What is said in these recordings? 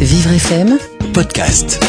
Vivre FM Podcast.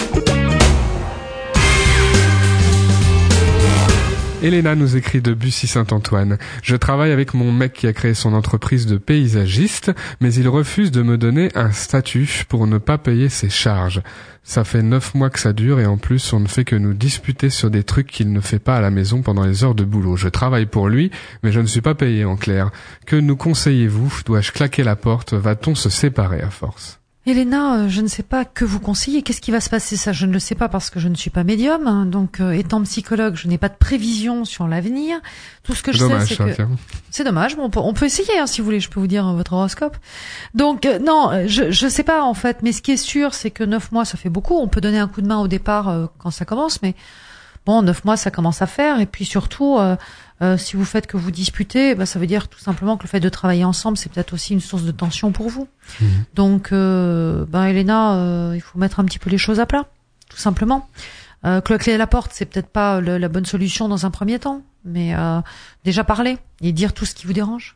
Elena nous écrit de Bussy-Saint-Antoine. Je travaille avec mon mec qui a créé son entreprise de paysagiste, mais il refuse de me donner un statut pour ne pas payer ses charges. Ça fait neuf mois que ça dure et en plus on ne fait que nous disputer sur des trucs qu'il ne fait pas à la maison pendant les heures de boulot. Je travaille pour lui, mais je ne suis pas payé en clair. Que nous conseillez-vous? Dois-je claquer la porte? Va-t-on se séparer à force? Elena, euh, je ne sais pas que vous conseillez. Qu'est-ce qui va se passer? Ça, je ne le sais pas parce que je ne suis pas médium. hein. Donc, euh, étant psychologue, je n'ai pas de prévision sur l'avenir. Tout ce que je Dommage, sais, c'est que c'est dommage. mais on peut, on peut essayer, hein, si vous voulez. Je peux vous dire euh, votre horoscope. Donc, euh, non, je je sais pas en fait. Mais ce qui est sûr, c'est que neuf mois, ça fait beaucoup. On peut donner un coup de main au départ quand ça commence, mais bon, neuf mois, ça commence à faire. Et puis surtout, euh, si vous faites que vous disputez, bah, ça veut dire tout simplement que le fait de travailler ensemble, c'est peut-être aussi une source de tension pour vous. Mhm. Donc, euh, ben Elena, euh, il faut mettre un petit peu les choses à plat, tout simplement. Euh, cloquer à la porte, c'est peut-être pas le- la bonne solution dans un premier temps, mais euh, déjà parler et dire tout ce qui vous dérange.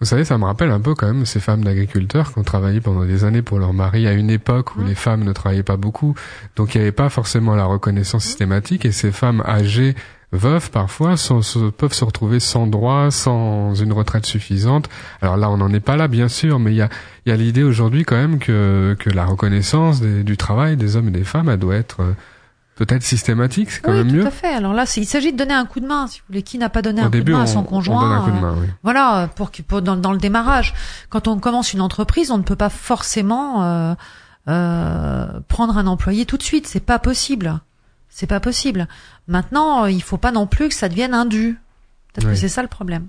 Vous savez, ça me rappelle un peu quand même ces femmes d'agriculteurs qui ont travaillé pendant des années pour leur mari à une époque où Mhm. les femmes ne travaillaient pas beaucoup. Donc il n'y avait pas forcément la reconnaissance systématique et ces femmes âgées, veuves parfois, sont- se- peuvent se retrouver sans droit, sans une retraite suffisante. Alors là, on n'en est pas là, bien sûr, mais il y a, y a l'idée aujourd'hui quand même que, que la reconnaissance des- du travail des hommes et des femmes, elle doit être euh, peut-être systématique, c'est quand oui, même tout mieux. à fait. Alors là, il s'agit de donner un coup de main, si vous voulez. Qui n'a pas donné Au un coup de main on, à son on conjoint donne un coup de euh, main, oui. Voilà, pour, pour dans, dans le démarrage. Quand on commence une entreprise, on ne peut pas forcément euh, euh, prendre un employé tout de suite. C'est pas possible. C'est pas possible. Maintenant, euh, il faut pas non plus que ça devienne un dû. Peut-être Oui. que c'est ça le problème.